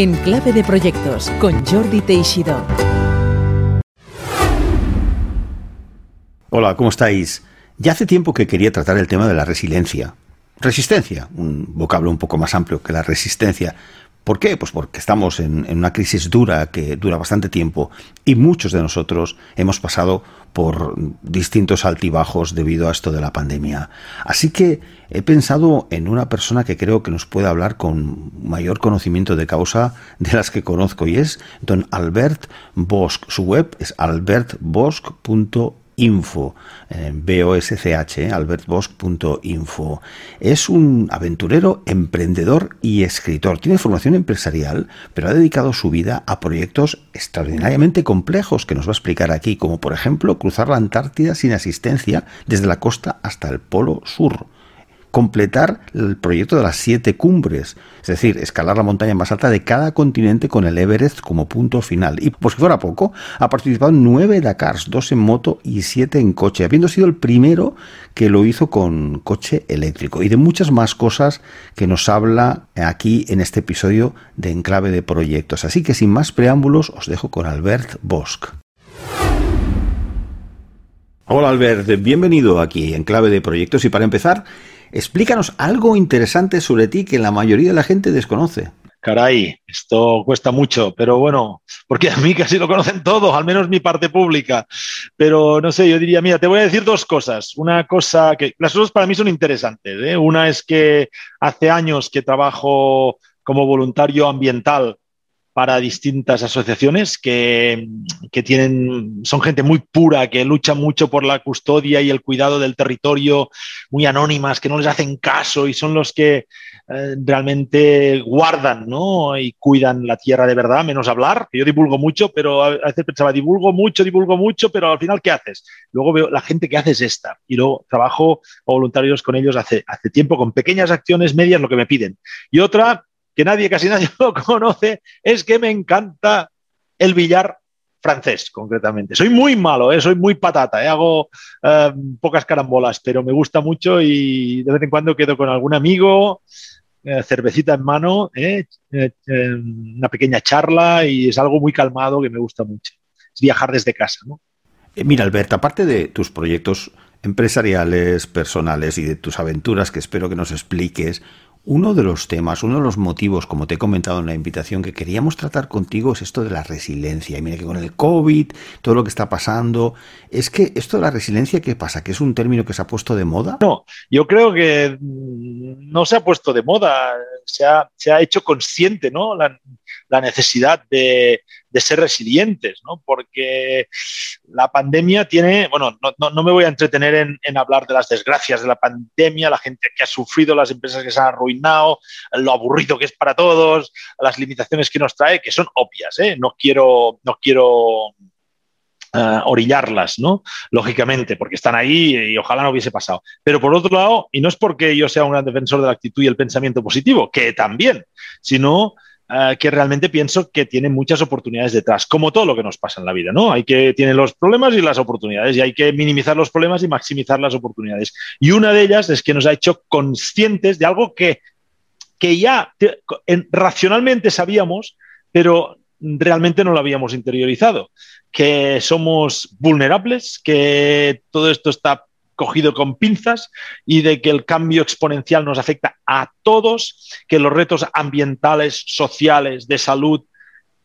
En Clave de Proyectos con Jordi Teixidó. Hola, ¿cómo estáis? Ya hace tiempo que quería tratar el tema de la resiliencia. Resistencia, un vocablo un poco más amplio que la resistencia, ¿Por qué? Pues porque estamos en, una crisis dura que dura bastante tiempo y muchos de nosotros hemos pasado por distintos altibajos debido a esto de la pandemia. Así que he pensado en una persona que creo que nos puede hablar con mayor conocimiento de causa de las que conozco y es don Albert Bosch. Su web es albertbosch.com info, eh, B-O-S-C-H, eh, albertbosch.info. Es un aventurero, emprendedor y escritor. Tiene formación empresarial, pero ha dedicado su vida a proyectos extraordinariamente complejos que nos va a explicar aquí, como por ejemplo cruzar la Antártida sin asistencia desde la costa hasta el Polo Sur completar el proyecto de las siete cumbres, es decir, escalar la montaña más alta de cada continente con el Everest como punto final. Y por si fuera poco, ha participado nueve Dakars, dos en moto y siete en coche, habiendo sido el primero que lo hizo con coche eléctrico y de muchas más cosas que nos habla aquí en este episodio de Enclave de Proyectos. Así que sin más preámbulos os dejo con Albert Bosch. Hola Albert, bienvenido aquí en Clave de Proyectos y para empezar, Explícanos algo interesante sobre ti que la mayoría de la gente desconoce. Caray, esto cuesta mucho, pero bueno, porque a mí casi lo conocen todos, al menos mi parte pública. Pero no sé, yo diría, mira, te voy a decir dos cosas. Una cosa que las dos para mí son interesantes. ¿eh? Una es que hace años que trabajo como voluntario ambiental para distintas asociaciones que, tienen, son gente muy pura, que lucha mucho por la custodia y el cuidado del territorio, muy anónimas, que no les hacen caso y son los que eh, realmente guardan ¿no? y cuidan la tierra de verdad, menos hablar, que yo divulgo mucho, pero a veces pensaba, divulgo mucho, divulgo mucho, pero al final, ¿qué haces? Luego veo la gente que hace es esta y luego trabajo voluntarios con ellos hace, hace tiempo, con pequeñas acciones medias, lo que me piden. Y otra que nadie, casi nadie lo conoce, es que me encanta el billar francés, concretamente. Soy muy malo, ¿eh? soy muy patata, ¿eh? hago eh, pocas carambolas, pero me gusta mucho y de vez en cuando quedo con algún amigo, cervecita en mano, una pequeña charla y es algo muy calmado que me gusta mucho. Es viajar desde casa. ¿no? mira, Alberto, aparte de tus proyectos empresariales, personales y de tus aventuras que espero que nos expliques, uno de los temas, uno de los motivos, como te he comentado en la invitación, que queríamos tratar contigo es esto de la resiliencia. Y mira que con el COVID, todo lo que está pasando, es que esto de la resiliencia, ¿qué pasa? ¿Que es un término que se ha puesto de moda? No, yo creo que no se ha puesto de moda, se ha, se ha hecho consciente, ¿no? La, la necesidad de, de ser resilientes, ¿no? Porque la pandemia tiene, bueno, no, no, me voy a entretener en, en, hablar de las desgracias de la pandemia, la gente que ha sufrido, las empresas que se han arruinado, lo aburrido que es para todos, las limitaciones que nos trae, que son obvias, ¿eh? No quiero, no quiero Uh, orillarlas, ¿no? Lógicamente, porque están ahí y ojalá no hubiese pasado. Pero por otro lado, y no es porque yo sea un gran defensor de la actitud y el pensamiento positivo, que también, sino eh, que realmente pienso que tiene muchas oportunidades detrás, como todo lo que nos pasa en la vida, ¿no? Hay que, tiene los problemas y las oportunidades y hay que minimizar los problemas y maximizar las oportunidades. Y una de ellas es que nos ha hecho conscientes de algo que, que ya racionalmente sabíamos, pero realmente no lo habíamos interiorizado, que somos vulnerables, que todo esto está cogido con pinzas y de que el cambio exponencial nos afecta a todos, que los retos ambientales, sociales, de salud,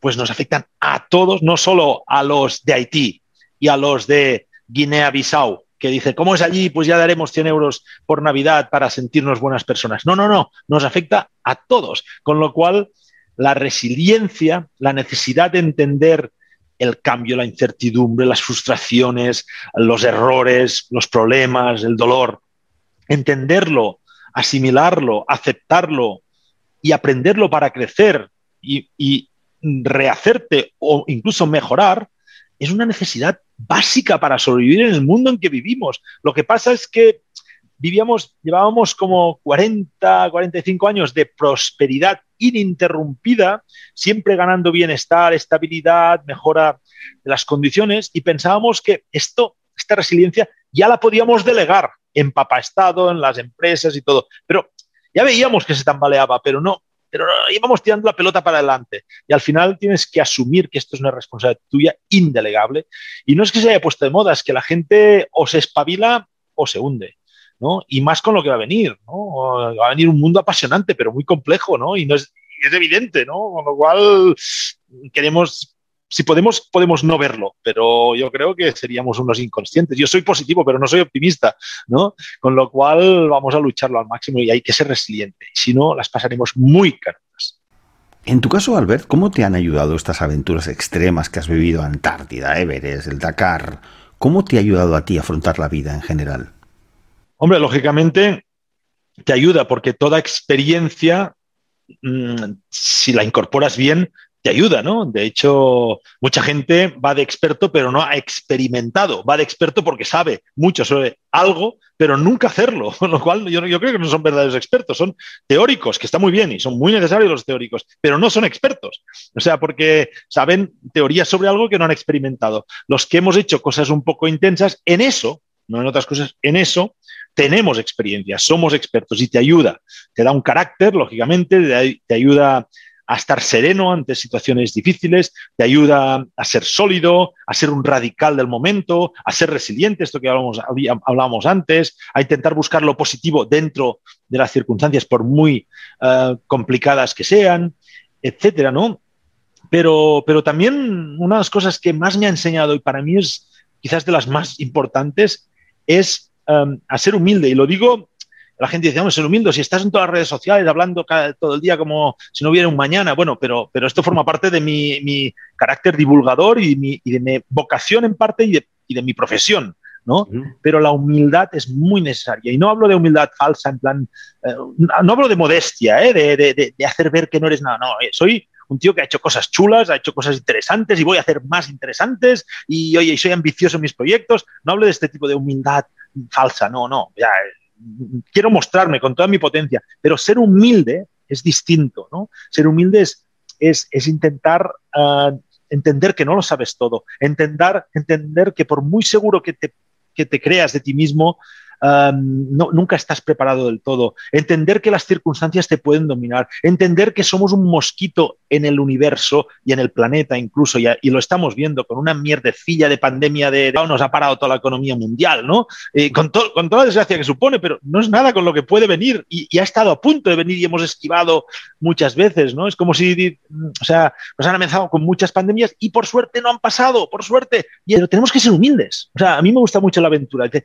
pues nos afectan a todos, no solo a los de Haití y a los de Guinea-Bissau, que dice, ¿cómo es allí? Pues ya daremos 100 euros por Navidad para sentirnos buenas personas. No, no, no, nos afecta a todos, con lo cual la resiliencia, la necesidad de entender el cambio, la incertidumbre, las frustraciones, los errores, los problemas, el dolor. Entenderlo, asimilarlo, aceptarlo y aprenderlo para crecer y, rehacerte o incluso mejorar, es una necesidad básica para sobrevivir en el mundo en que vivimos. Lo que pasa es que vivíamos, llevábamos como 40, 45 años de prosperidad ininterrumpida, siempre ganando bienestar, estabilidad, mejora de las condiciones y pensábamos que esto, esta resiliencia ya la podíamos delegar en Estado, en las empresas y todo. Pero ya veíamos que se tambaleaba, pero no, pero íbamos tirando la pelota para adelante. Y al final tienes que asumir que esto es una responsabilidad tuya indelegable. Y no es que se haya puesto de moda, es que la gente o se espabila o se hunde. ¿No? Y más con lo que va a venir, ¿no? Va a venir un mundo apasionante, pero muy complejo, ¿no? Y no es, es evidente, ¿no? Con lo cual queremos si podemos, podemos no verlo, pero yo creo que seríamos unos inconscientes. Yo soy positivo, pero no soy optimista, ¿no? Con lo cual vamos a lucharlo al máximo y hay que ser resiliente. Si no, las pasaremos muy caras. En tu caso, Albert, ¿cómo te han ayudado estas aventuras extremas que has vivido? Antártida, Everest, el Dakar. ¿Cómo te ha ayudado a ti a afrontar la vida en general? Hombre, lógicamente te ayuda porque toda experiencia, mm, si la incorporas bien, te ayuda, ¿no? De hecho, mucha gente va de experto, pero no ha experimentado. Va de experto porque sabe mucho sobre algo, pero nunca hacerlo. Con lo cual, yo, creo que no son verdaderos expertos, son teóricos, que está muy bien y son muy necesarios los teóricos, pero no son expertos. O sea, porque saben teorías sobre algo que no han experimentado. Los que hemos hecho cosas un poco intensas, en eso, no en otras cosas, en eso tenemos experiencia, somos expertos y te ayuda. Te da un carácter, lógicamente, te ayuda a estar sereno ante situaciones difíciles, te ayuda a ser sólido, a ser un radical del momento, a ser resiliente, esto que hablábamos, antes, a intentar buscar lo positivo dentro de las circunstancias, por muy eh, complicadas que sean, etcétera, ¿no? Pero, pero también una de las cosas que más me ha enseñado y para mí es quizás de las más importantes es eh, a ser humilde. Y lo digo la gente dice, vamos, ser humilde, si estás en todas las redes sociales hablando todo el día como si no hubiera un mañana, bueno, pero, pero esto forma parte de mi, carácter divulgador y, de mi vocación en parte y de, mi profesión. ¿no? Pero la humildad es muy necesaria. Y no hablo de humildad falsa, en plan, eh, no hablo de modestia, ¿eh? de, hacer ver que no eres nada. No, eh, soy un tío que ha hecho cosas chulas, ha hecho cosas interesantes y voy a hacer más interesantes y, oye, soy ambicioso en mis proyectos. No hablo de este tipo de humildad falsa, no, no. Ya, quiero mostrarme con toda mi potencia, pero ser humilde es distinto, ¿no? Ser humilde es, es, intentar ah, entender que no lo sabes todo, entender, entender que por muy seguro que te, que te creas de ti mismo, no, nunca estás preparado del todo. Entender que las circunstancias te pueden dominar. Entender que somos un mosquito en el universo y en el planeta incluso, y, lo estamos viendo con una mierdecilla de pandemia de, nos ha parado toda la economía mundial, ¿no? Eh, con, con toda la desgracia que supone, pero no es nada con lo que puede venir y, ha estado a punto de venir y hemos esquivado muchas veces, ¿no? Es como si, o sea, nos han amenazado con muchas pandemias y por suerte no han pasado, por suerte, pero tenemos que ser humildes. O sea, a mí me gusta mucho la aventura. Que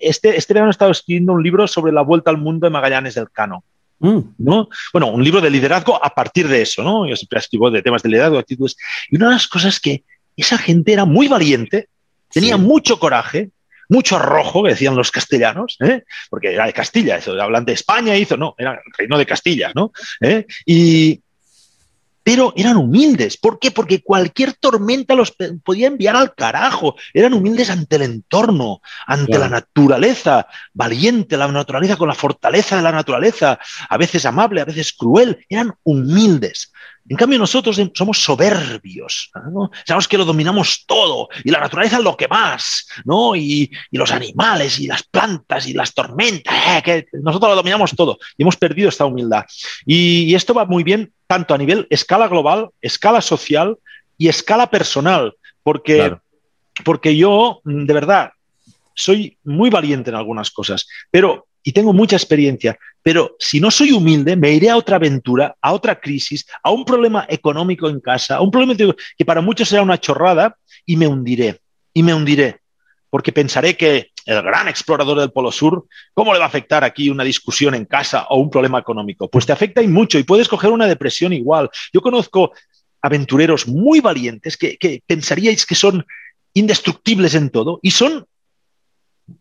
este, este he estado escribiendo un libro sobre la vuelta al mundo de Magallanes del Cano. Mm. ¿no? Bueno, un libro de liderazgo a partir de eso, ¿no? Yo siempre escribo de temas de liderazgo, actitudes. Y una de las cosas que esa gente era muy valiente, tenía mucho coraje, mucho arrojo, que decían los castellanos, ¿eh? porque era de Castilla, eso, hablan de España, hizo, no, era el reino de Castilla, ¿no? ¿Eh? Y, pero eran humildes. ¿Por qué? Porque cualquier tormenta los podía enviar al carajo. Eran humildes ante el entorno, ante la naturaleza, valiente la naturaleza con la fortaleza de la naturaleza, a veces amable, a veces cruel. Eran humildes. En cambio, nosotros somos soberbios, sabemos que lo dominamos todo y la naturaleza es lo que más, ¿no? Y, los animales y las plantas y las tormentas, eh, que nosotros lo dominamos todo y hemos perdido esta humildad. Y, esto va muy bien tanto a nivel escala global, escala social y escala personal, porque, porque yo, de verdad, soy muy valiente en algunas cosas, pero y tengo mucha experiencia, pero si no soy humilde, me iré a otra aventura, a otra crisis, a un problema económico en casa, a un problema que para muchos será una chorrada y me hundiré, y me hundiré, porque pensaré que el gran explorador del Polo Sur, ¿cómo le va a afectar aquí una discusión en casa o un problema económico? Pues te afecta y mucho y puedes coger una depresión igual. Yo conozco aventureros muy valientes que, que pensaríais que son indestructibles en todo y son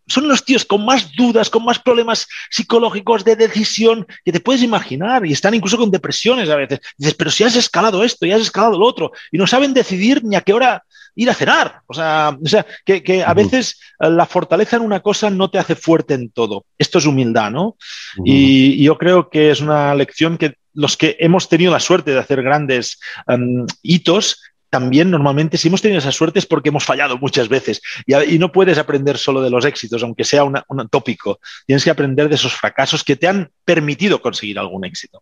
son los tíos con más dudas, con más problemas psicológicos de decisión que te puedes imaginar y están incluso con depresiones a veces. Dices, pero si has escalado esto y has escalado lo otro y no saben decidir ni a qué hora ir a cenar. O sea, o sea que, a veces eh, la fortaleza en una cosa no te hace fuerte en todo. Esto es humildad, ¿no? y, yo creo que es una lección que los que hemos tenido la suerte de hacer grandes em, hitos, también normalmente si hemos tenido esa suerte es porque hemos fallado muchas veces y, no puedes aprender solo de los éxitos, aunque sea un tópico. Tienes que aprender de esos fracasos que te han permitido conseguir algún éxito.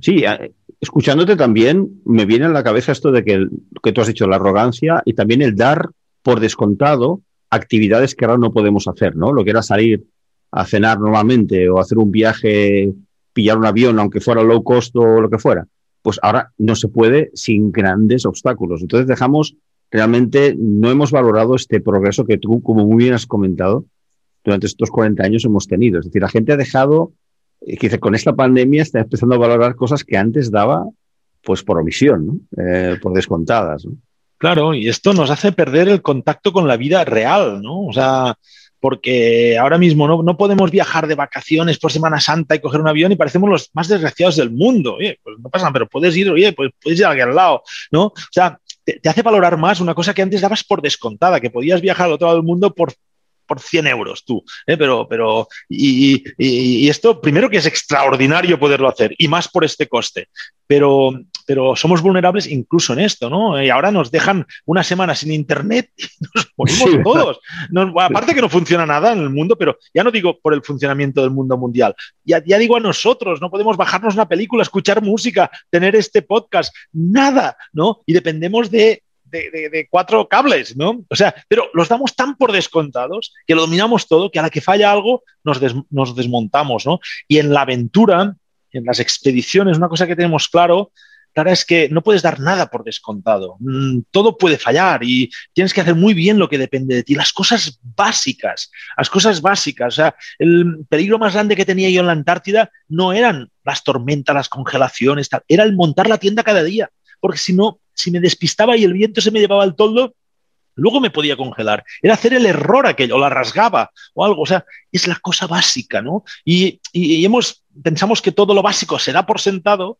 Sí, escuchándote también me viene a la cabeza esto de que, que tú has dicho, la arrogancia y también el dar por descontado actividades que ahora no podemos hacer, ¿no? Lo que era salir a cenar normalmente o hacer un viaje, pillar un avión, aunque fuera low cost o lo que fuera, pues ahora no se puede sin grandes obstáculos. Entonces dejamos, realmente no hemos valorado este progreso que tú, como muy bien has comentado, durante estos 40 años hemos tenido. Es decir, la gente ha dejado, eh, que con esta pandemia está empezando a valorar cosas que antes daba pues por omisión, ¿no? Eh, por descontadas. ¿no? Claro, y esto nos hace perder el contacto con la vida real, ¿no? O sea, porque ahora mismo no, no, podemos viajar de vacaciones por Semana Santa y coger un avión y parecemos los más desgraciados del mundo. Oye, pues no pasa pero puedes ir, oye, pues puedes ir al lado, ¿no? O sea, te, te, hace valorar más una cosa que antes dabas por descontada, que podías viajar al otro lado del mundo por por 100 euros tú. ¿eh? Pero, pero y, y, esto, primero que es extraordinario poderlo hacer, y más por este coste. Pero, pero somos vulnerables incluso en esto, ¿no? Y ahora nos dejan una semana sin internet y nos morimos todos. aparte que no funciona nada en el mundo, pero ya no digo por el funcionamiento del mundo mundial, ya, ya digo a nosotros, no podemos bajarnos una película, escuchar música, tener este podcast, nada, ¿no? Y dependemos de de, cuatro cables, ¿no? O sea, pero los damos tan por descontados que lo dominamos todo que a la que falla algo nos, nos desmontamos, ¿no? Y en la aventura, en las expediciones, una cosa que tenemos claro, clara es que no puedes dar nada por descontado. Mm, todo puede fallar y tienes que hacer muy bien lo que depende de ti. Las cosas básicas, las cosas básicas. O sea, el peligro más grande que tenía yo en la Antártida no eran las tormentas, las congelaciones, era el montar la tienda cada día. Porque si no, si me despistaba y el viento se me llevaba el toldo, luego me podía congelar. Era hacer el error aquello, la rasgaba o algo. O sea, es la cosa básica, ¿no? Y, y, hemos, pensamos que todo lo básico se da por sentado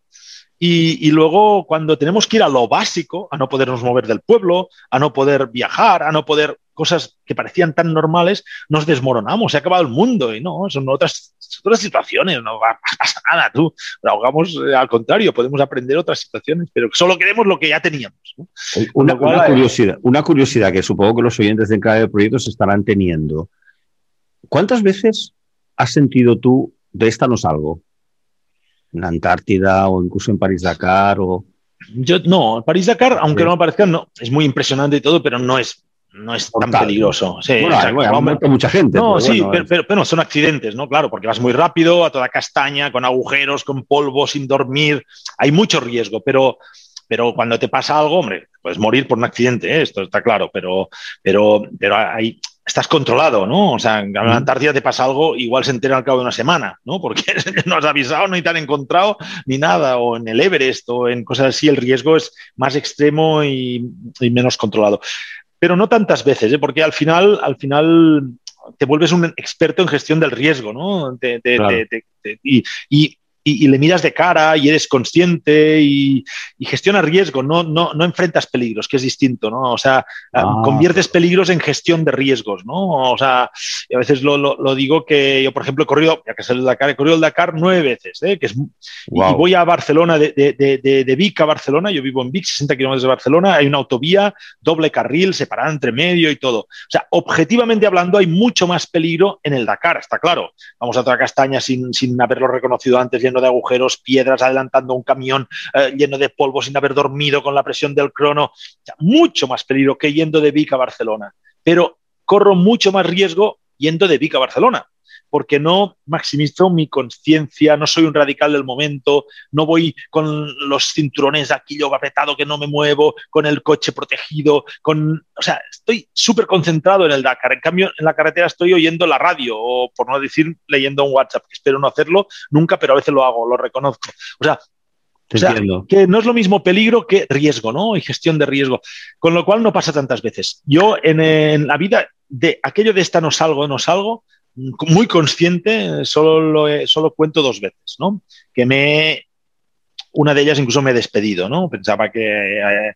y, y, luego cuando tenemos que ir a lo básico, a no podernos mover del pueblo, a no poder viajar, a no poder cosas que parecían tan normales, nos desmoronamos, se ha acabado el mundo y no, son otras, otras situaciones, no pasa nada, tú, ahogamos, eh, al contrario, podemos aprender otras situaciones, pero solo queremos lo que ya teníamos. ¿no? Una, una, curiosidad, una curiosidad que supongo que los oyentes de cada proyecto se estarán teniendo. ¿Cuántas veces has sentido tú de esta no salgo? En Antártida o incluso en París-Dakar o... Yo no, París-Dakar, aunque no me parezca, no, es muy impresionante y todo, pero no es no es tan peligroso. Sí, bueno, mucha gente. No, sí, pero, pero, son accidentes, ¿no? Claro, porque vas muy rápido, a toda castaña, con agujeros, con polvo, sin dormir. Hay mucho riesgo, pero, pero cuando te pasa algo, hombre, puedes morir por un accidente, ¿eh? esto está claro, pero, pero, pero hay, estás controlado, ¿no? O sea, en la Antártida te pasa algo, igual se entera al cabo de una semana, ¿no? Porque no has avisado, ni te han encontrado, ni nada, o en el Everest o en cosas así, el riesgo es más extremo y, y menos controlado pero no tantas veces, ¿eh? porque al final, al final te vuelves un experto en gestión del riesgo, ¿no? Claro. y, y, y, y, le miras de cara y eres consciente y, y gestionas riesgo, no, no, no, enfrentas peligros, que es distinto, ¿no? O sea, ah. conviertes peligros en gestión de riesgos, ¿no? O sea, a veces lo, lo, lo, digo que yo, por ejemplo, he corrido, ya que es el Dakar, he corrido el Dakar nueve veces, ¿eh? que es, wow. y voy a Barcelona, de, de, de, de, Vic a Barcelona, yo vivo en Vic, 60 kilómetros de Barcelona, hay una autovía, doble carril, separada entre medio y todo. O sea, objetivamente hablando, hay mucho más peligro en el Dakar, está claro. Vamos a otra castaña sin, sin haberlo reconocido antes, de agujeros, piedras, adelantando un camión eh, lleno de polvo sin haber dormido con la presión del crono. Mucho más peligro que yendo de Vic a Barcelona. Pero corro mucho más riesgo yendo de Vic a Barcelona porque no maximizo mi conciencia, no soy un radical del momento, no voy con los cinturones aquí yo apretado que no me muevo, con el coche protegido, con, o sea, estoy súper concentrado en el Dakar. En cambio, en la carretera estoy oyendo la radio o, por no decir, leyendo un WhatsApp. Espero no hacerlo nunca, pero a veces lo hago, lo reconozco. O sea, o sea, que no es lo mismo peligro que riesgo, ¿no? Y gestión de riesgo. Con lo cual no pasa tantas veces. Yo en, en la vida de aquello de esta no salgo, no salgo, muy consciente, solo, lo he, solo cuento dos veces, ¿no? Que me, una de ellas incluso me he despedido, ¿no? Pensaba que, eh,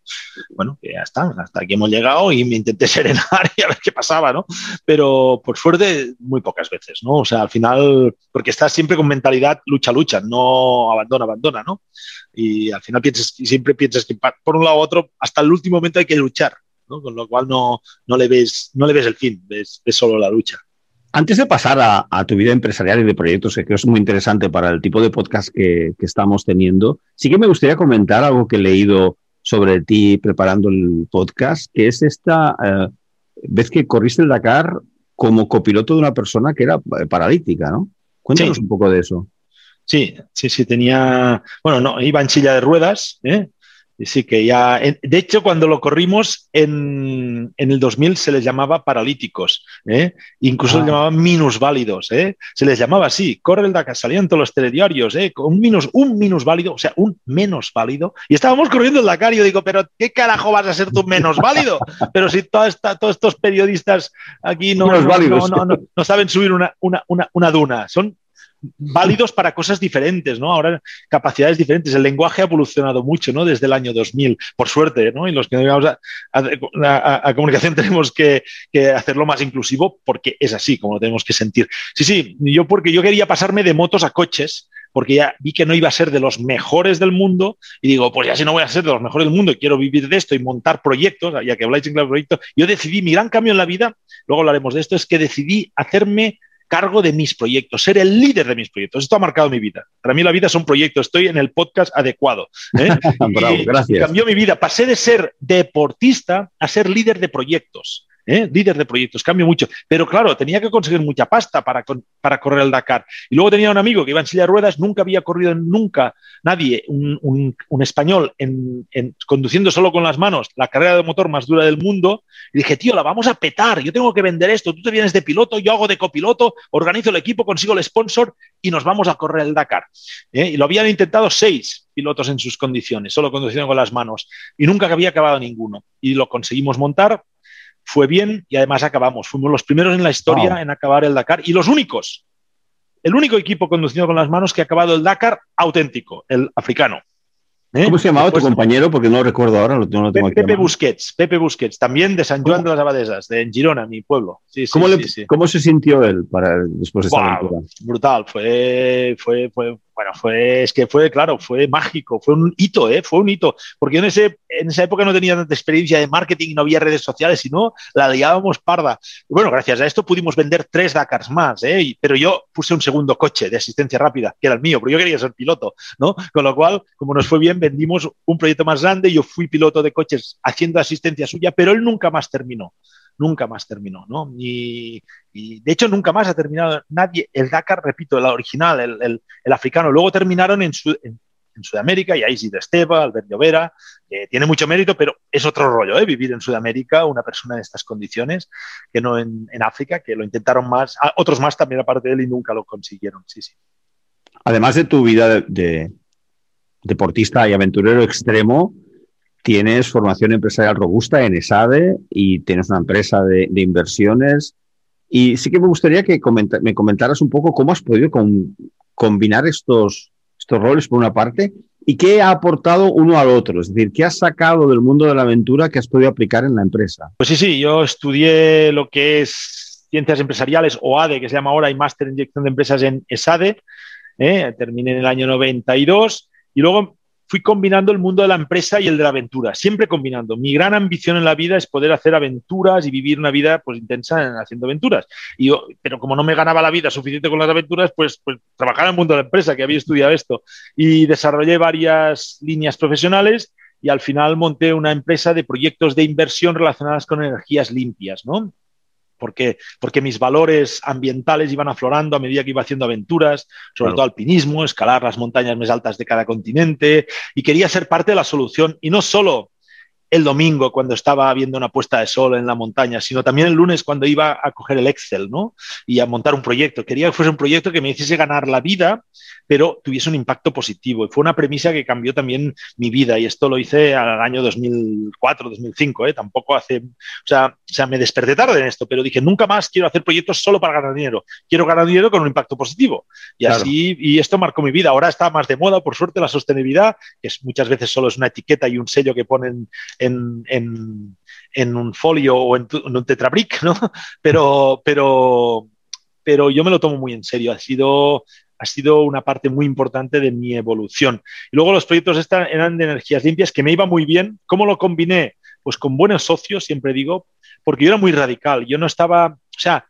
bueno, que ya hasta aquí hemos llegado y me intenté serenar y a ver qué pasaba, ¿no? Pero por suerte, muy pocas veces, ¿no? O sea, al final, porque estás siempre con mentalidad lucha-lucha, no abandona-abandona, ¿no? Y al final piensas, siempre piensas que por un lado u otro, hasta el último momento hay que luchar, ¿no? Con lo cual no, no, le, ves, no le ves el fin, ves, ves solo la lucha. Antes de pasar a, tu vida empresarial y de proyectos, que creo es muy interesante para el tipo de podcast que, estamos teniendo, sí que me gustaría comentar algo que he leído sobre ti preparando el podcast, que es esta eh, vez que corriste el Dakar como copiloto de una persona que era paralítica, ¿no? Cuéntanos un poco de eso. Sí, sí, sí, tenía, bueno, no, iba en silla de ruedas, ¿eh? Sí, que ya. De hecho, cuando lo corrimos en, el 2000 se les llamaba paralíticos, ¿eh? incluso se ah. llamaban minusválidos. ¿eh? Se les llamaba así. Corre el Dakar, salían todos los telediarios, ¿eh? un, minus, un minusválido, o sea, un menos válido. Y estábamos corriendo el Dakar y yo digo, pero ¿qué carajo vas a ser tú menos válido? Pero si toda esta, todos estos periodistas aquí no, no, saben subir una, una, una duna, son válidos para cosas diferentes, ¿no? Ahora capacidades diferentes. El lenguaje ha evolucionado mucho, ¿no? Desde el año 2000, por suerte, ¿no? Y los que nos a, a, comunicación tenemos que, hacerlo más inclusivo porque es así como lo tenemos que sentir. Sí, sí, yo porque yo quería pasarme de motos a coches porque ya vi que no iba a ser de los mejores del mundo y digo, pues ya si no voy a ser de los mejores del mundo y quiero vivir de esto y montar proyectos, ya que habláis en clave proyectos, yo decidí, mi gran cambio en la vida, luego hablaremos de esto, es que decidí hacerme cargo de mis proyectos, ser el líder de mis proyectos. Esto ha marcado mi vida. Para mí la vida es un proyecto, estoy en el podcast adecuado. ¿eh? gracias. cambió mi vida. Pasé de ser deportista a ser líder de proyectos. ¿Eh? líder de proyectos, cambio mucho. Pero claro, tenía que conseguir mucha pasta para, para correr el Dakar. Y luego tenía un amigo que iba en silla de ruedas, nunca había corrido nunca nadie, un, español, en, conduciendo solo con las manos la carrera de motor más dura del mundo. Y dije, tío, la vamos a petar, yo tengo que vender esto, tú te vienes de piloto, yo hago de copiloto, organizo el equipo, consigo el sponsor y nos vamos a correr el Dakar. ¿eh? Y lo habían intentado seis pilotos en sus condiciones, solo conduciendo con las manos, y nunca había acabado ninguno. Y lo conseguimos montar, fue bien y además acabamos. Fuimos los primeros en la historia en acabar el Dakar y los únicos. El único equipo conducido con las manos que ha acabado el Dakar auténtico, el africano. ¿Eh? ¿Cómo se llamaba tu compañero? Porque no lo recuerdo ahora, no lo tengo Pepe, Busquets, Pepe Busquets, también de San Juan de las Abadesas, de Girona, mi pueblo. ¿Cómo, se sintió él para después de esta wow, Brutal, fue, fue, fue bueno, fue, es que fue, claro, fue mágico, fue un hito, ¿eh? fue un hito, porque en, ese, en esa época no tenía tanta experiencia de marketing, no había redes sociales, sino la liábamos parda. Bueno, gracias a esto pudimos vender tres Dakars más, ¿eh? pero yo puse un segundo coche de asistencia rápida, que era el mío, pero yo quería ser piloto, ¿no? Con lo cual, como nos fue bien, vendimos un proyecto más grande, yo fui piloto de coches haciendo asistencia suya, pero él nunca más terminó nunca más terminó, ¿no? Y, de hecho nunca más ha terminado nadie, el Dakar, repito, el original, el, africano, luego terminaron en, Sudamérica y ahí sí de Esteba, Albert Llovera, que tiene mucho mérito, pero es otro rollo, ¿eh? Vivir en Sudamérica, una persona en estas condiciones, que no en, África, que lo intentaron más, ah, otros más también aparte de él y nunca lo consiguieron, sí, sí. Además de tu vida de deportista y aventurero extremo, tienes formación empresarial robusta en ESADE y tienes una empresa de, inversiones. Y sí que me gustaría que me comentaras un poco cómo has podido combinar estos, estos roles por una parte y qué ha aportado uno al otro. Es decir, qué has sacado del mundo de la aventura que has podido aplicar en la empresa. Pues sí, sí, yo estudié lo que es ciencias empresariales o ADE, que se llama ahora, y máster en dirección de empresas en ESADE. ¿eh? Terminé en el año 92 y luego fui combinando el mundo de la empresa y el de la aventura, siempre combinando. Mi gran ambición en la vida es poder hacer aventuras y vivir una vida pues, intensa haciendo aventuras. Y pero como no me ganaba la vida suficiente con las aventuras, pues, pues trabajaba en el mundo de la empresa, que había estudiado esto. Y desarrollé varias líneas profesionales y al final monté una empresa de proyectos de inversión relacionadas con energías limpias, ¿no? Porque, porque mis valores ambientales iban aflorando a medida que iba haciendo aventuras, sobre todo alpinismo, escalar las montañas más altas de cada continente, y quería ser parte de la solución, y no solo el domingo cuando estaba viendo una puesta de sol en la montaña, sino también el lunes cuando iba a coger el Excel, ¿no? Y a montar un proyecto. Quería que fuese un proyecto que me hiciese ganar la vida, pero tuviese un impacto positivo. Y fue una premisa que cambió también mi vida. Y esto lo hice al año 2004, 2005, ¿eh? Tampoco hace, o sea, o sea, me desperté tarde en esto, pero dije, nunca más quiero hacer proyectos solo para ganar dinero. Quiero ganar dinero con un impacto positivo. Y así, y esto marcó mi vida. Ahora está más de moda, por suerte, la sostenibilidad, que es, muchas veces solo es una etiqueta y un sello que ponen en, un folio o en, un tetrabric, ¿no? Pero, pero, pero yo me lo tomo muy en serio. Ha sido, ha sido una parte muy importante de mi evolución. Y luego los proyectos eran de energías limpias, que me iba muy bien. ¿Cómo lo combiné? Pues con buenos socios, siempre digo, porque yo era muy radical. Yo no estaba, o sea,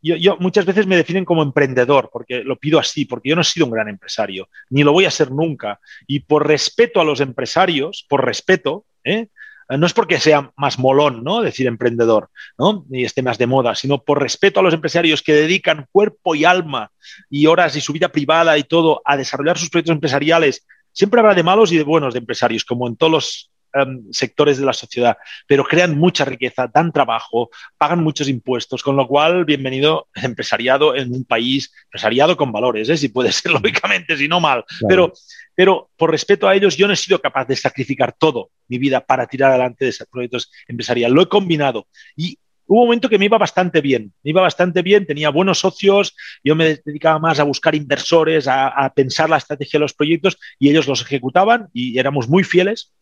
yo, muchas veces me definen como emprendedor, porque lo pido así, porque yo no he sido un gran empresario, ni lo voy a ser nunca. Y por respeto a los empresarios, por respeto, ¿eh? No es porque sea más molón, ¿no? Decir emprendedor, ¿no? Y esté más de moda, sino por respeto a los empresarios que dedican cuerpo y alma y horas y su vida privada y todo a desarrollar sus proyectos empresariales. Siempre habrá de malos y de buenos de empresarios, como en todos los Em, sectores de la sociedad, pero crean mucha riqueza, dan trabajo, pagan muchos impuestos, con lo cual, bienvenido empresariado en un país, empresariado con valores, ¿eh? si puede ser lógicamente, si no mal, pero, pero por respeto a ellos, yo no he sido capaz de sacrificar todo mi vida para tirar adelante de esos proyectos empresariales. Lo he combinado y hubo un momento que me iba bastante bien, me iba bastante bien, tenía buenos socios, yo me dedicaba más a buscar inversores, a, a, pensar la estrategia de los proyectos y ellos los ejecutaban y éramos muy fieles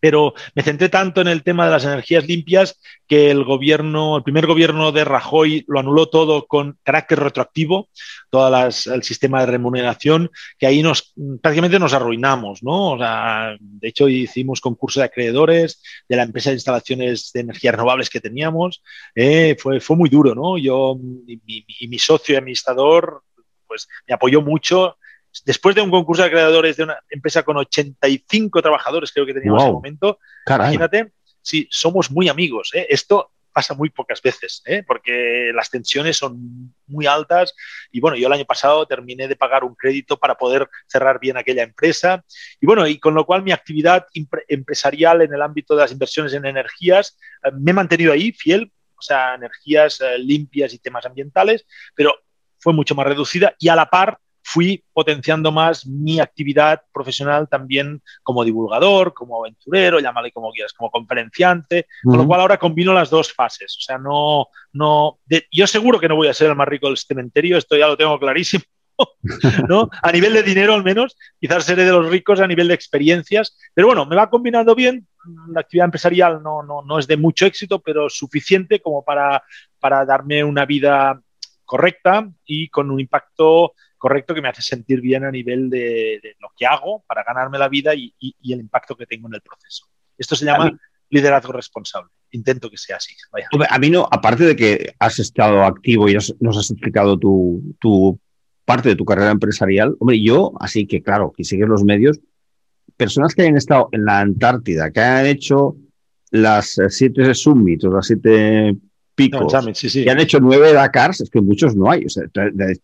pero me centré tanto en el tema de las energías limpias que el gobierno, el primer gobierno de Rajoy lo anuló todo con carácter retroactivo, todo el sistema de remuneración, que ahí nos prácticamente nos arruinamos, ¿no? O sea, de hecho hicimos concurso de acreedores de la empresa de instalaciones de energías renovables que teníamos, eh, fue, fue muy duro, ¿no? Yo y mi, y mi socio y administrador pues me apoyó mucho después de un concurso de acreedores de una empresa con 85 trabajadores, creo que teníamos en ese momento, imagínate, sí, somos muy amigos. ¿eh? Esto pasa muy pocas veces, ¿eh? porque las tensiones son muy altas y bueno, yo el año pasado terminé de pagar un crédito para poder cerrar bien aquella empresa y bueno, y con lo cual mi actividad empresarial en el ámbito de las inversiones en energías eh, me he mantenido ahí fiel, o sea, energías limpias y temas ambientales, pero fue mucho más reducida y a la par fui potenciando más mi actividad profesional también como divulgador, como aventurero, llámale como quieras, como conferenciante, con lo cual ahora combino las dos fases. O sea, no, no, yo seguro que no voy a ser el más rico del cementerio, esto ya lo tengo clarísimo. ¿no? A nivel de dinero al menos, quizás seré de los ricos a nivel de experiencias, pero bueno, me va combinando bien. La actividad empresarial no, no, no es de mucho éxito, pero suficiente como para, para darme una vida correcta y con un impacto correcto que me hace sentir bien a nivel de, lo que hago para ganarme la vida y, el impacto que tengo en el proceso. Esto se llama liderazgo responsable. Intento que sea así. A mí no, aparte de que has estado activo y nos has explicado tu, parte de tu carrera empresarial, hombre, yo, así que claro, que sigues los medios, personas que hayan estado en la Antártida, que hayan hecho las siete summits o las siete picos que han hecho nueve Dakars, es que muchos no hay. O sea,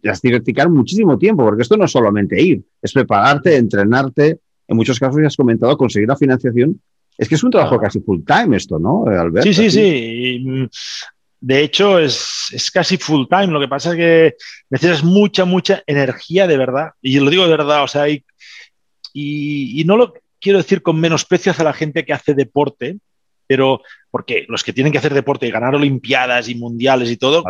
las tienes que muchísimo tiempo, porque esto no es solamente ir, es prepararte, entrenarte. En muchos casos ya has comentado, conseguir la financiación. Es que es un trabajo casi full time esto, ¿no, Alberto? Sí, sí, sí. De hecho, es, es, casi full time. Lo que pasa es que necesitas mucha, mucha energía de verdad. Y lo digo de verdad, o sea, y, y, y no lo quiero decir con menosprecio hacia la gente que hace deporte, pero porque los que tienen que hacer deporte y ganar Olimpiadas y Mundiales y todo,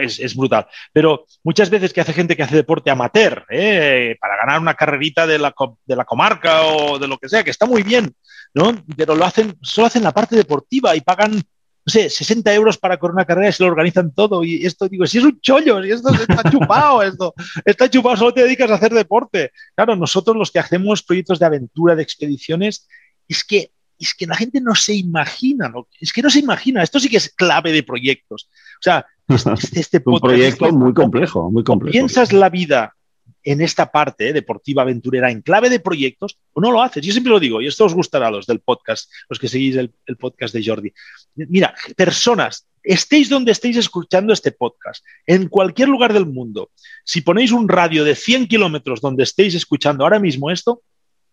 es, brutal. Pero muchas veces que hace gente que hace deporte amateur, ¿eh? para ganar una carrerita de la, de la comarca o de lo que sea, que está muy bien, ¿no? Pero lo hacen, solo hacen la parte deportiva y pagan no sé, 60 euros para correr una carrera y se lo organizan todo. Y esto, digo, si es un chollo, si esto está chupado, esto está chupado, solo te dedicas a hacer deporte. Claro, nosotros los que hacemos proyectos de aventura, de expediciones, es que es que la gente no se imagina, es que no se imagina, esto sí que es clave de proyectos. O sea, este, este un proyecto muy complejo, muy complejo. Piensas la vida en esta parte deportiva aventurera en clave de proyectos o no lo haces. Yo siempre lo digo, y esto os gustará a los del podcast, los que seguís el, el podcast de Jordi. Mira, personas, estéis donde estéis escuchando este podcast, en cualquier lugar del mundo, si ponéis un radio de 100 kilómetros donde estéis escuchando ahora mismo esto,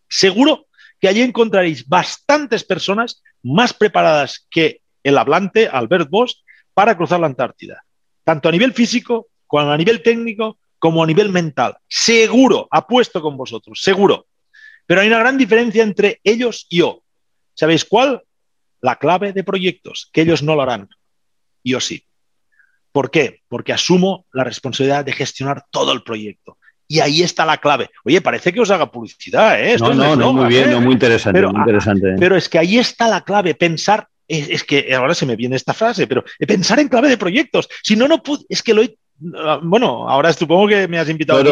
seguro que allí encontraréis bastantes personas más preparadas que el hablante Albert Bosch para cruzar la Antártida, tanto a nivel físico como a nivel técnico como a nivel mental. Seguro, apuesto con vosotros, seguro. Pero hay una gran diferencia entre ellos y yo. ¿Sabéis cuál? La clave de proyectos, que ellos no lo harán. Yo sí. ¿Por qué? Porque asumo la responsabilidad de gestionar todo el proyecto. Y ahí está la clave. Oye, parece que os haga publicidad, ¿eh? no, no, no, muy bien, muy interesante, pero, muy interesante. Pero es que ahí está la clave, pensar, es, que ahora se me viene esta frase, pero pensar en clave de proyectos. Si no, no es que lo he bueno, ahora supongo que me has invitado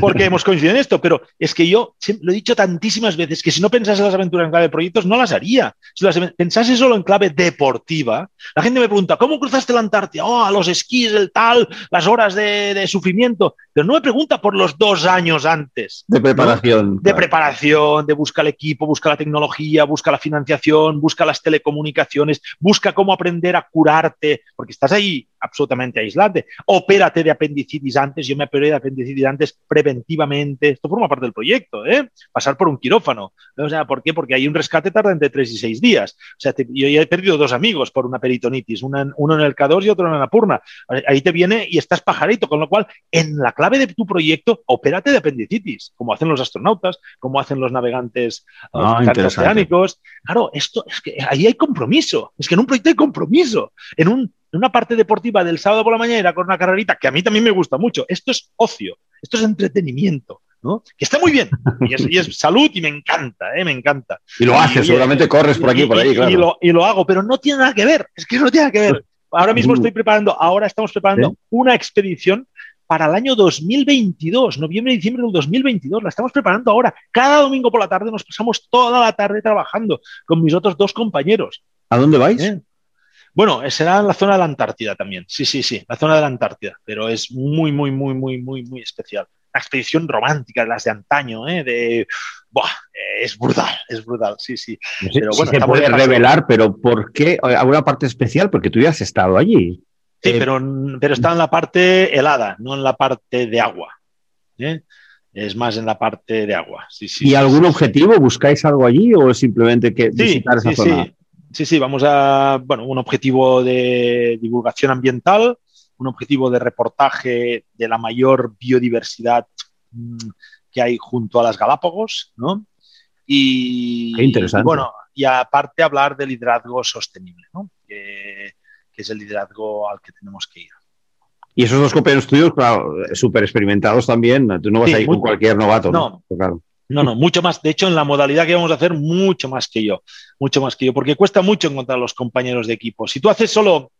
porque hemos coincidido en esto, pero es que yo lo he dicho tantísimas veces que si no pensase las aventuras en clave de proyectos, no las haría. Si las pensase solo en clave deportiva, la gente me pregunta, ¿cómo cruzaste la Antártida? Oh, a los esquís, el tal, las horas de, sufrimiento. Pero no me pregunta por los dos años antes. De preparación. De preparación, de busca el equipo, busca la tecnología, busca la financiación, busca las telecomunicaciones, busca cómo aprender a curarte, porque estás ahí absolutamente aislante. Opérate de apendicitis antes, yo me operé de apendicitis antes preventivamente. Esto forma parte del proyecto, ¿eh? Pasar por un quirófano. O sea, ¿por qué? Porque hay un rescate tarda entre tres y seis días. O sea, yo ya he perdido dos amigos por una peritonitis, uno en el K2 y otro en la Purna. Ahí te viene y estás pajarito, con lo cual, en la clave de tu proyecto, opérate de apendicitis, como hacen los astronautas, como hacen los navegantes ah, oceánicos. Claro, esto es que ahí hay compromiso. Es que en un proyecto hay compromiso. En un una parte deportiva del sábado por la mañana con una carrerita, que a mí también me gusta mucho. Esto es ocio, esto es entretenimiento. ¿no? Que está muy bien, y es, salud y me encanta, ¿eh? me encanta. Y lo haces, seguramente corres por aquí y por ahí, claro. Y lo, hago, pero no tiene nada que ver, es que no tiene nada que ver. Ahora mismo estoy preparando, ahora estamos preparando una expedición para el año 2022, noviembre y diciembre del 2022. La estamos preparando ahora. Cada domingo por la tarde nos pasamos toda la tarde trabajando con mis otros dos compañeros. ¿A dónde vais? ¿Eh? Bueno, será en la zona de la Antártida también. Sí, sí, sí, la zona de la Antártida, pero es muy, muy, muy, muy, muy, muy especial. Una expedición romántica, las de antaño, ¿eh? de... Buah, es brutal, es brutal, sí, sí. pero bueno, se puede revelar, pero ¿por qué? ¿Alguna parte especial? Porque tú ya has estado allí. Sí, eh, pero, pero está en la parte helada, no en la parte de agua. ¿eh? es más en la parte de agua. Sí, sí, ¿Y algún objetivo? ¿Buscáis algo allí o simplemente que visitar esa zona? Sí, Sí, sí, vamos a, bueno, un objetivo de divulgación ambiental, un objetivo de reportaje de la mayor biodiversidad mm, que hay junto a las Galápagos, ¿no? Y, Qué interesante. bueno, y aparte hablar del liderazgo sostenible, ¿no? Que, es el liderazgo al que tenemos que ir. Y esos dos compañeros tuyos, claro, súper experimentados también. Tú no vas a ir con cualquier novato, ¿no? no claro. No, no, mucho más. De hecho, en la modalidad que vamos a hacer, mucho más que yo. Mucho más que yo, porque cuesta mucho encontrar los compañeros de equipo. Si tú haces solo, o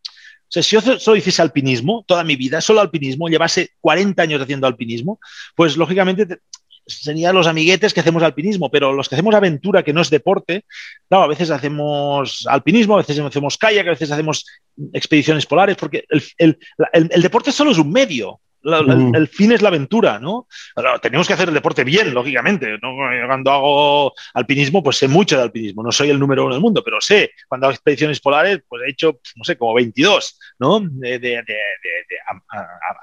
sea, si yo solo hiciese alpinismo, toda mi vida, solo alpinismo, llevase 40 años haciendo alpinismo, pues lógicamente serían los amiguetes que hacemos alpinismo, pero los que hacemos aventura, que no es deporte, claro, a veces hacemos alpinismo, a veces hacemos kayak, a veces hacemos expediciones polares, porque el deporte solo es un medio. Mm. el, fin es la aventura, ¿no? tenemos que hacer el deporte bien, lógicamente. Cuando hago alpinismo, pues sé mucho de alpinismo. No soy el número uno del mundo, pero sé. Cuando hago expediciones polares, pues he hecho, no sé, como 22, ¿no? De,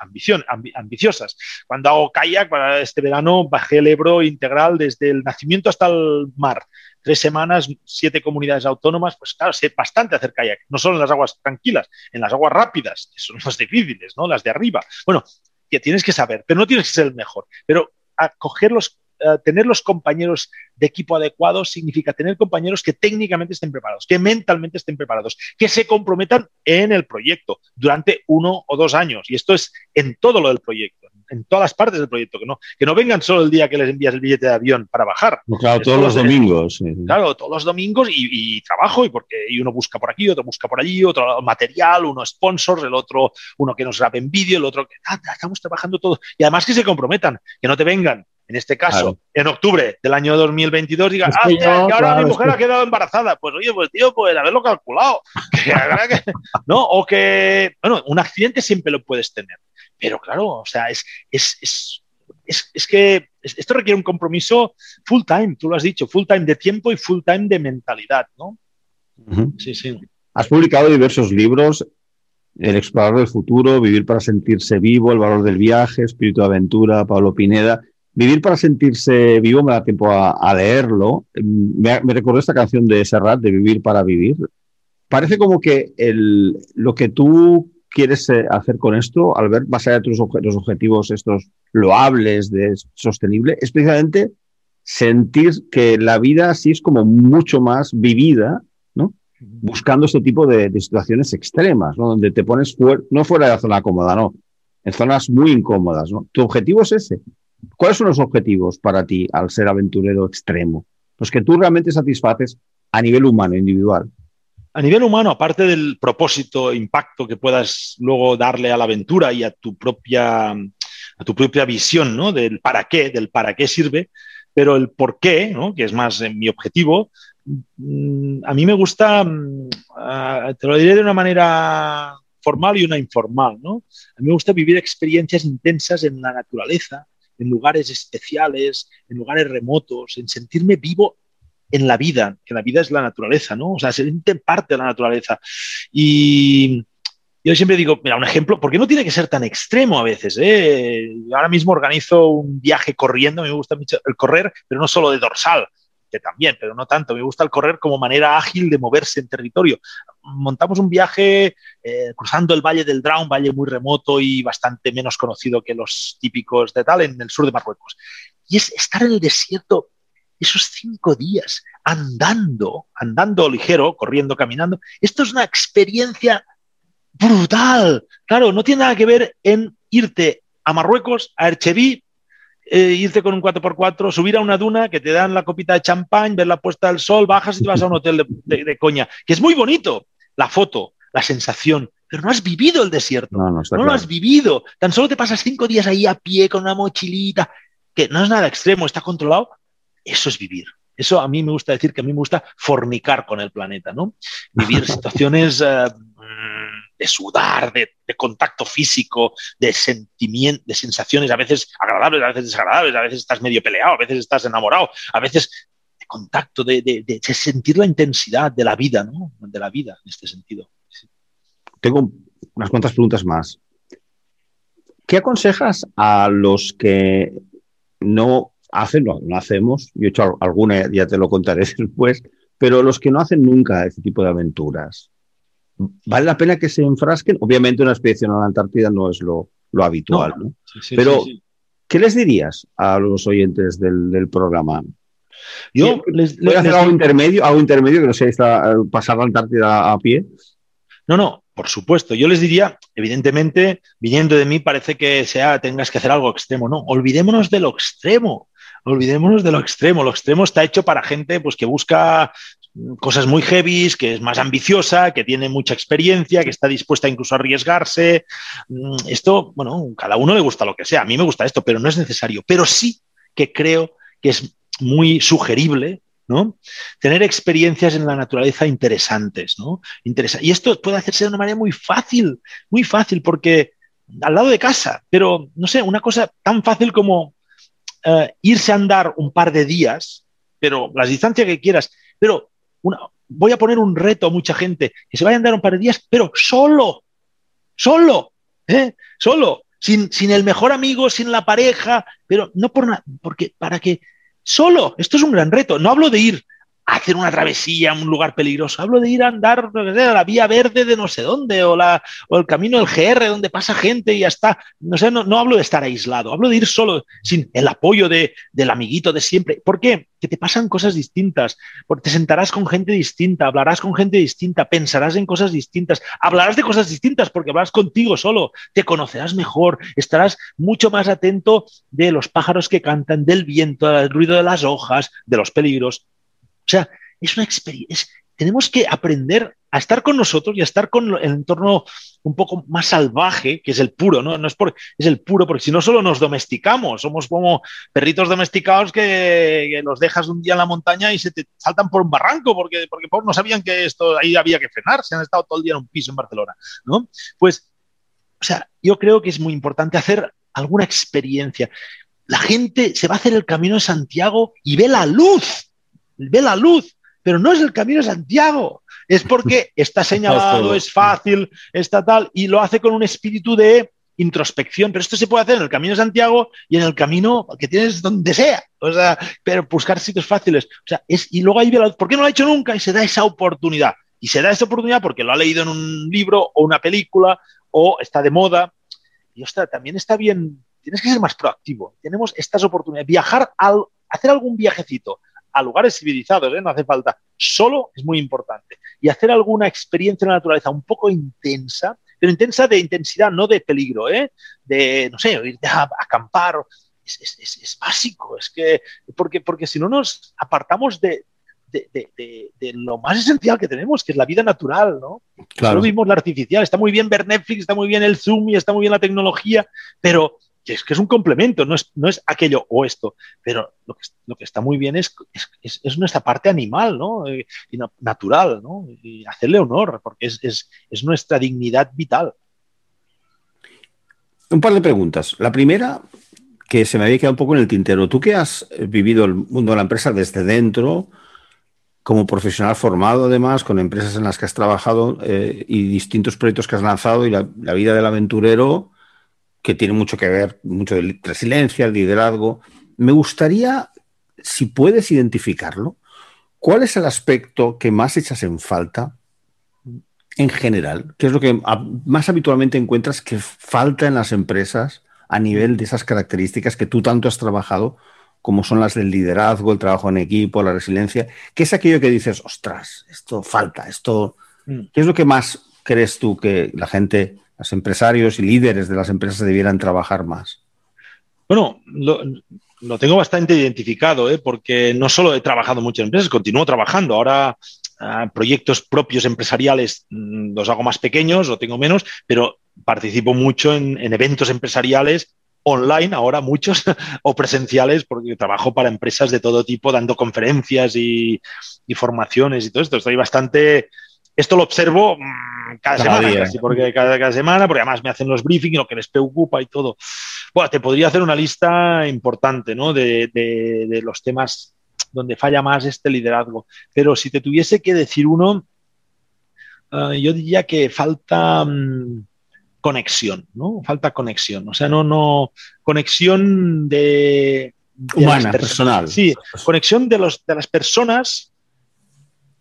ambición, ambiciosas. Cuando hago kayak, para este verano bajé el Ebro integral desde el nacimiento hasta el mar tres semanas, siete comunidades autónomas, pues claro, sé bastante hacer kayak, no solo en las aguas tranquilas, en las aguas rápidas, que son más difíciles, ¿no? Las de arriba. Bueno, que tienes que saber, pero no tienes que ser el mejor. Pero acoger los, tener los compañeros de equipo adecuados significa tener compañeros que técnicamente estén preparados, que mentalmente estén preparados, que se comprometan en el proyecto durante uno o dos años. Y esto es en todo lo del proyecto, en todas las partes del proyecto, que no, que no vengan solo el día que les envías el billete de avión para bajar. claro, todos los domingos. Claro, todos los domingos y, trabajo, y porque uno busca por aquí, otro busca por allí, otro material, uno sponsors, el otro, uno que nos grabe en vídeo, el otro que ah, estamos trabajando todo. Y además que se comprometan, que no te vengan en este caso, en octubre del año 2022, diga, ah, que, ahora mi mujer ha quedado embarazada. Pues oye, pues tío, pues haberlo calculado. ¿No? O que, bueno, un accidente siempre lo puedes tener. Pero claro, o sea, es, es, es, es que esto requiere un compromiso full time, tú lo has dicho, full time de tiempo y full time de mentalidad, ¿no? Sí, sí. Has publicado diversos libros, El explorador del futuro, Vivir para sentirse vivo, El valor del viaje, Espíritu de aventura, Pablo Pineda. Vivir para sentirse vivo me da tiempo a, leerlo. Me, me, recordó esta canción de Serrat, de Vivir para vivir. Parece como que el, lo que tú quieres eh, hacer con esto, al ver más allá de tus los objetivos estos loables de sostenible, es precisamente sentir que la vida sí es como mucho más vivida, ¿no? Buscando este tipo de, situaciones extremas, ¿no? Donde te pones no fuera de la zona cómoda, no, en zonas muy incómodas, ¿no? Tu objetivo es ese. ¿Cuáles son los objetivos para ti al ser aventurero extremo? Los que tú realmente satisfaces a nivel humano, individual. A nivel humano, aparte del propósito, impacto que puedas luego darle a la aventura y a tu propia, a tu propia visión, ¿no? Del para qué, del para qué sirve, pero el por qué, ¿no? Que es más mi objetivo, mm, a mí me gusta, mm, te lo diré de una manera formal y una informal, ¿no? A mí me gusta vivir experiencias intensas en la naturaleza, en lugares especiales, en lugares remotos, en sentirme vivo en la vida, que la vida es la naturaleza, ¿no? O sea, se siente parte de la naturaleza. Y yo siempre digo, mira, un ejemplo, porque no tiene que ser tan extremo a veces. ¿eh? Ahora mismo organizo un viaje corriendo, me gusta mucho el correr, pero no solo de dorsal, que también, pero no tanto. Me gusta el correr como manera ágil de moverse en territorio. Montamos un viaje eh, cruzando el Valle del Dra, un valle muy remoto y bastante menos conocido que los típicos de tal, en el sur de Marruecos. Y es estar en el desierto esos cinco días andando, andando ligero, corriendo, caminando. Esto es una experiencia brutal. Claro, no tiene nada que ver en irte a Marruecos, a Ercheví, eh, irte con un 4x4, subir a una duna que te dan la copita de champán, ver la puesta del sol, bajas y te vas a un hotel de, coña, que es muy bonito, la foto, la sensación, pero no has vivido el desierto, no, lo has vivido, tan solo te pasas cinco días ahí a pie con una mochilita, que no es nada extremo, está controlado, eso es vivir. Eso a mí me gusta decir que a mí me gusta fornicar con el planeta, ¿no? Vivir situaciones eh, de sudar, de, contacto físico, de sentimiento, de sensaciones a veces agradables, a veces desagradables, a veces estás medio peleado, a veces estás enamorado, a veces de contacto, de, sentir la intensidad de la vida, ¿no? De la vida en este sentido. Tengo unas cuantas preguntas más. ¿Qué aconsejas a los que no hacen, no, no hacemos? Yo he hecho alguna, ya te lo contaré después, pero los que no hacen nunca ese tipo de aventuras vale la pena que se enfrasquen. Obviamente una expedición a la Antártida no es lo, habitual, ¿no? Pero, ¿qué les dirías a los oyentes del, programa? Yo les, voy a hacer algo intermedio, algo intermedio que no sea pasar la Antártida a pie. No, no, por supuesto. Yo les diría, evidentemente, viniendo de mí, parece que sea tengas que hacer algo extremo. No, olvidémonos de lo extremo olvidémonos de lo extremo. Lo extremo está hecho para gente pues, que busca cosas muy heavy, que es más ambiciosa, que tiene mucha experiencia, que está dispuesta incluso a arriesgarse. Mm, esto, bueno, cada uno le gusta lo que sea. A mí me gusta esto, pero no es necesario. Pero sí que creo que es muy sugerible ¿no? Tener experiencias en la naturaleza interesantes, ¿no? y esto puede hacerse de una manera muy fácil, muy fácil, porque al lado de casa, pero no sé, una cosa tan fácil como eh, irse a andar un par de días, pero las distancias que quieras, pero voy a poner un reto a mucha gente que se vaya a andar un par de días, pero solo, solo, ¿eh? solo, sin, sin el mejor amigo, sin la pareja, pero no por nada, porque para que solo, esto es un gran reto, no hablo de ir hacer una travesía a un lugar peligroso. Hablo de ir a andar a la vía verde de no sé dónde o, la, o el camino del GR donde pasa gente y ya está. No sé, no, hablo de estar aislado, hablo de ir solo, sin el apoyo de, del amiguito de siempre. ¿Por qué? Que te pasan cosas distintas, porque te sentarás con gente distinta, hablarás con gente distinta, pensarás en cosas distintas, hablarás de cosas distintas porque hablarás contigo solo, te conocerás mejor, estarás mucho más atento de los pájaros que cantan, del viento, del ruido de las hojas, de los peligros o sea, es una experiencia. Tenemos que aprender a estar con nosotros y a estar con el entorno un poco más salvaje, que es el puro, ¿no? no es, por, es el puro, porque si no solo nos domesticamos, somos como perritos domesticados que, los dejas un día en la montaña y se te saltan por un barranco porque, porque no sabían que esto ahí había que frenar, se han estado todo el día en un piso en Barcelona, ¿no? Pues, o sea, yo creo que es muy importante hacer alguna experiencia. La gente se va a hacer el camino de Santiago y ve la luz ve la luz, pero no es el camino de Santiago, es porque está señalado, es fácil, está tal, y lo hace con un espíritu de introspección, pero esto se puede hacer en el camino de Santiago y en el camino que tienes donde sea, o sea, pero buscar sitios fáciles, o sea, es, y luego ahí ve la luz, ¿por qué no lo ha hecho nunca? Y se da esa oportunidad, y se da esa oportunidad porque lo ha leído en un libro o una película o está de moda, y ostras, también está bien, tienes que ser más proactivo, tenemos estas oportunidades, viajar al, hacer algún viajecito, a lugares civilizados, ¿eh? no hace falta. Solo es muy importante. Y hacer alguna experiencia en la naturaleza un poco intensa, pero intensa de intensidad, no de peligro, ¿eh? de, no sé, ir a, acampar. Es, es, básico, es que, porque, porque si no nos apartamos de, de, lo más esencial que tenemos, que es la vida natural, ¿no? Claro. Solo vimos la artificial, está muy bien ver Netflix, está muy bien el Zoom y está muy bien la tecnología, pero es que es un complemento, no es, no es aquello o esto, pero lo que, lo que está muy bien es, es, es nuestra parte animal, ¿no? Eh, y natural, ¿no? Y hacerle honor, porque es, es nuestra dignidad vital. Un par de preguntas. La primera, que se me había quedado un poco en el tintero. Tú que has vivido el mundo de la empresa desde dentro, como profesional formado además, con empresas en las que has trabajado eh, y distintos proyectos que has lanzado y la, vida del aventurero, que tiene mucho que ver, mucho de resiliencia, el liderazgo. Me gustaría, si puedes identificarlo, ¿cuál es el aspecto que más echas en falta en general? ¿Qué es lo que más habitualmente encuentras que falta en las empresas a nivel de esas características que tú tanto has trabajado, como son las del liderazgo, el trabajo en equipo, la resiliencia? ¿Qué es aquello que dices, ostras, esto falta, esto... Mm. ¿Qué es lo que más crees tú que la gente, los empresarios y líderes de las empresas debieran trabajar más? Bueno, lo, tengo bastante identificado, ¿eh? porque no solo he trabajado muchas empresas, continúo trabajando. Ahora proyectos propios empresariales mm, los hago más pequeños o tengo menos, pero participo mucho en, eventos empresariales online, ahora muchos, o presenciales, porque trabajo para empresas de todo tipo, dando conferencias y, formaciones y todo esto. Estoy bastante... Esto lo observo mm, cada, semana, casi, porque cada, cada, semana, porque además me hacen los briefings, lo que les preocupa y todo. Bueno, te podría hacer una lista importante, ¿no? De, de los temas donde falla más este liderazgo. Pero si te tuviese que decir uno, eh, yo diría que falta mm, conexión, ¿no? Falta conexión. O sea, no, no, conexión de... Humana, personal. Sí, conexión de, los, de las personas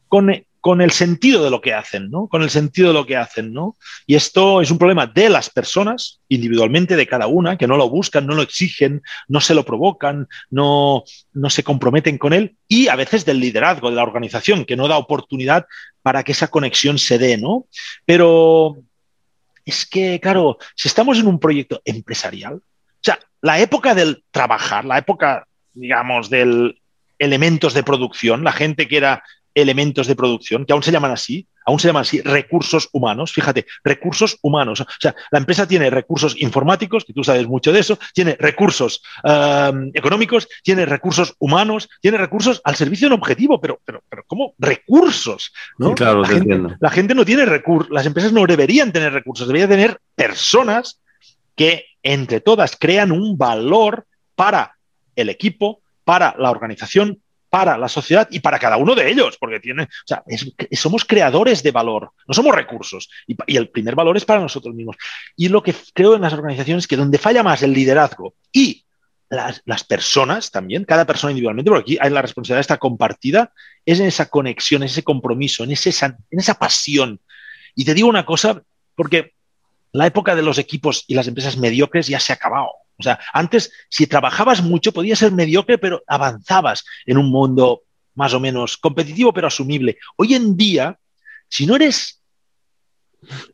con, con el sentido de lo que hacen, ¿no? Con el sentido de lo que hacen, ¿no? Y esto es un problema de las personas, individualmente de cada una, que no lo buscan, no lo exigen, no se lo provocan, no, no se comprometen con él, y a veces del liderazgo, de la organización, que no da oportunidad para que esa conexión se dé, ¿no? Pero es que, claro, si estamos en un proyecto empresarial, o sea, la época del trabajar, la época, digamos, del elementos de producción, la gente que era elementos de producción, que aún se llaman así, aún se llaman así recursos humanos. Fíjate, recursos humanos. O sea, la empresa tiene recursos informáticos, que tú sabes mucho de eso, tiene recursos um, económicos, tiene recursos humanos, tiene recursos al servicio de un objetivo, pero, pero, pero ¿cómo? Recursos. ¿no? claro, la, gente, la gente no tiene recursos, las empresas no deberían tener recursos, deberían tener personas que entre todas crean un valor para el equipo, para la organización, para la sociedad y para cada uno de ellos, porque tiene, o sea, somos creadores de valor, no somos recursos. Y, el primer valor es para nosotros mismos. Y lo que creo en las organizaciones es que donde falla más el liderazgo y las, personas también, cada persona individualmente, porque aquí hay la responsabilidad está compartida, es en esa conexión, en ese compromiso, en, ese, en esa pasión. Y te digo una cosa, porque la época de los equipos y las empresas mediocres ya se ha acabado. O sea, antes, si trabajabas mucho, podías ser mediocre, pero avanzabas en un mundo más o menos competitivo, pero asumible. Hoy en día, si no eres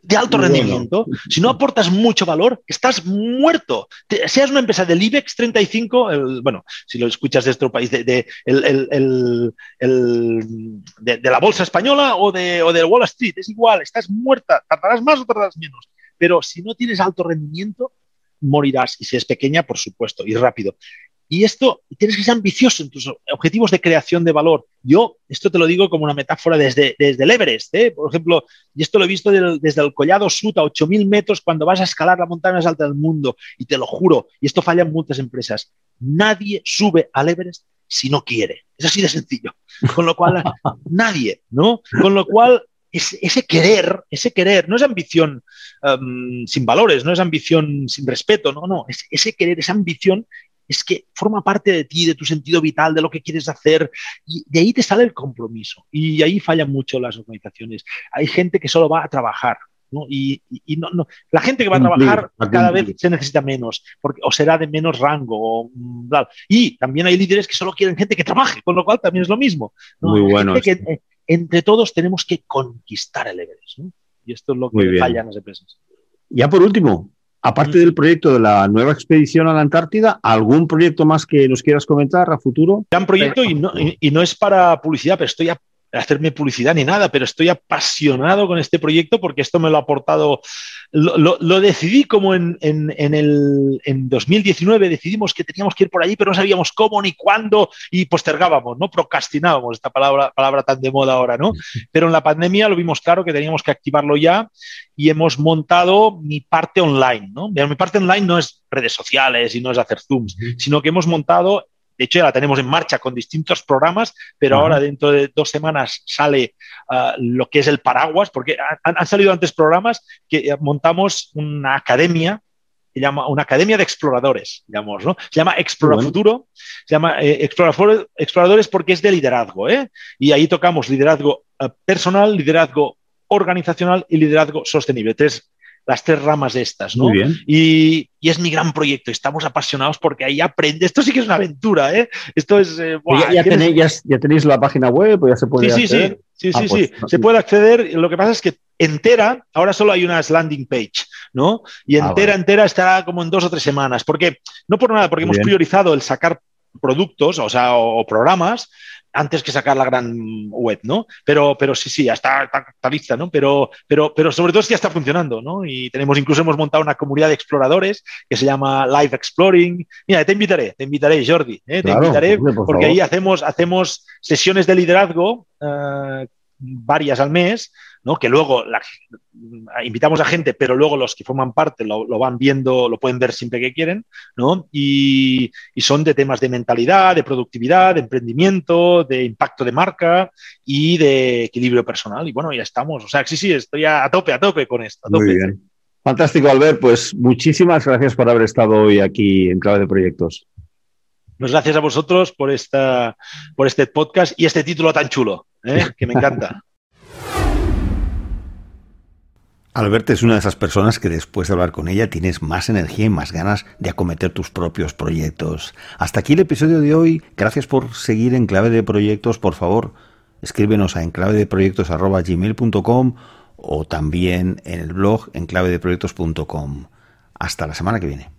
de alto rendimiento, si no aportas mucho valor, estás muerto. seas una empresa del IBEX 35, bueno, si lo escuchas de otro país, de, de, de, la bolsa española o de, o de Wall Street, es igual, estás muerta, tardarás más o tardarás menos. Pero si no tienes alto rendimiento, morirás. Y si es pequeña, por supuesto, y rápido. Y esto, tienes que ser ambicioso en tus objetivos de creación de valor. Yo, esto te lo digo como una metáfora desde, desde el Everest, ¿eh? por ejemplo, y esto lo he visto desde el Collado Sud a 8.000 metros cuando vas a escalar la montaña más alta del mundo, y te lo juro, y esto falla en muchas empresas. Nadie sube al Everest si no quiere. Es así de sencillo. Con lo cual, nadie, ¿no? Con lo cual, ese, querer, ese querer, no es ambición um, sin valores, no es ambición sin respeto, no, no, ese querer, esa ambición es que forma parte de ti, de tu sentido vital, de lo que quieres hacer, y de ahí te sale el compromiso. Y ahí fallan mucho las organizaciones. Hay gente que solo va a trabajar, ¿no? Y, no, no, la gente que va a trabajar cada vez se necesita menos, porque, o será de menos rango. O, Y también hay líderes que solo quieren gente que trabaje, con lo cual también es lo mismo. Muy bueno entre todos tenemos que conquistar el Everest. Y esto es lo que falla en las empresas. Ya por último, aparte del proyecto de la nueva expedición a la Antártida, ¿algún proyecto más que nos quieras comentar a futuro? Gran proyecto y no, y no es para publicidad, pero estoy a hacerme publicidad ni nada, pero estoy apasionado con este proyecto porque esto me lo ha aportado. Lo, decidí como en, en, el, en 2019, decidimos que teníamos que ir por allí, pero no sabíamos cómo ni cuándo y postergábamos, ¿no? Procrastinábamos, esta palabra, palabra tan de moda ahora, ¿no? Pero en la pandemia lo vimos claro que teníamos que activarlo ya y hemos montado mi parte online, ¿no? Mi parte online no es redes sociales y no es hacer Zooms, sino que hemos montado de hecho, ya la tenemos en marcha con distintos programas, pero ahora dentro de dos semanas sale ah, lo que es el paraguas, porque han, salido antes programas que eh, montamos una academia se llama una academia de exploradores, digamos, ¿no? Se llama Explora Futuro, se llama eh, Exploradores porque es de liderazgo, ¿eh? Y ahí tocamos liderazgo eh, personal, liderazgo organizacional y liderazgo sostenible. Tres las tres ramas de estas, ¿no? Muy bien. Y, y, es mi gran proyecto. Estamos apasionados porque ahí aprende. Esto sí que es una aventura, ¿eh? Esto es. Eh, ya, tenéis, ya, tenéis, la página web, ya se puede sí, acceder. Sí, sí, sí, ah, sí, pues, Se puede acceder. Lo que pasa es que entera, ahora solo hay una landing page, ¿no? Y ah, entera, entera estará como en dos o tres semanas. Porque, no por nada, porque hemos priorizado el sacar productos, o sea, o programas, antes que sacar la gran web, ¿no? Pero, pero sí, sí, ya está, está, lista, ¿no? Pero, pero, pero sobre todo es que ya está funcionando, ¿no? Y tenemos, incluso hemos montado una comunidad de exploradores que se llama Live Exploring. Mira, te invitaré, te invitaré, Jordi, ¿eh? te invitaré porque ahí hacemos, hacemos sesiones de liderazgo eh, varias al mes ¿no? que luego invitamos a gente, pero luego los que forman parte lo, van viendo, lo pueden ver siempre que quieren, ¿no? Y, son de temas de mentalidad, de productividad, de emprendimiento, de impacto de marca y de equilibrio personal. Y bueno, ya estamos. O sea, sí, sí, estoy a, tope, a tope con esto. Muy bien. Fantástico, Albert. Pues muchísimas gracias por haber estado hoy aquí en Clave de Proyectos. Pues gracias a vosotros por, esta, por este podcast y este título tan chulo, ¿eh? que me encanta. Albert es una de esas personas que después de hablar con ella tienes más energía y más ganas de acometer tus propios proyectos. Hasta aquí el episodio de hoy. Gracias por seguir en Clave de Proyectos. Por favor, escríbenos a enclavedeproyectos.gmail.com o también en el blog enclavedeproyectos.com. Hasta la semana que viene.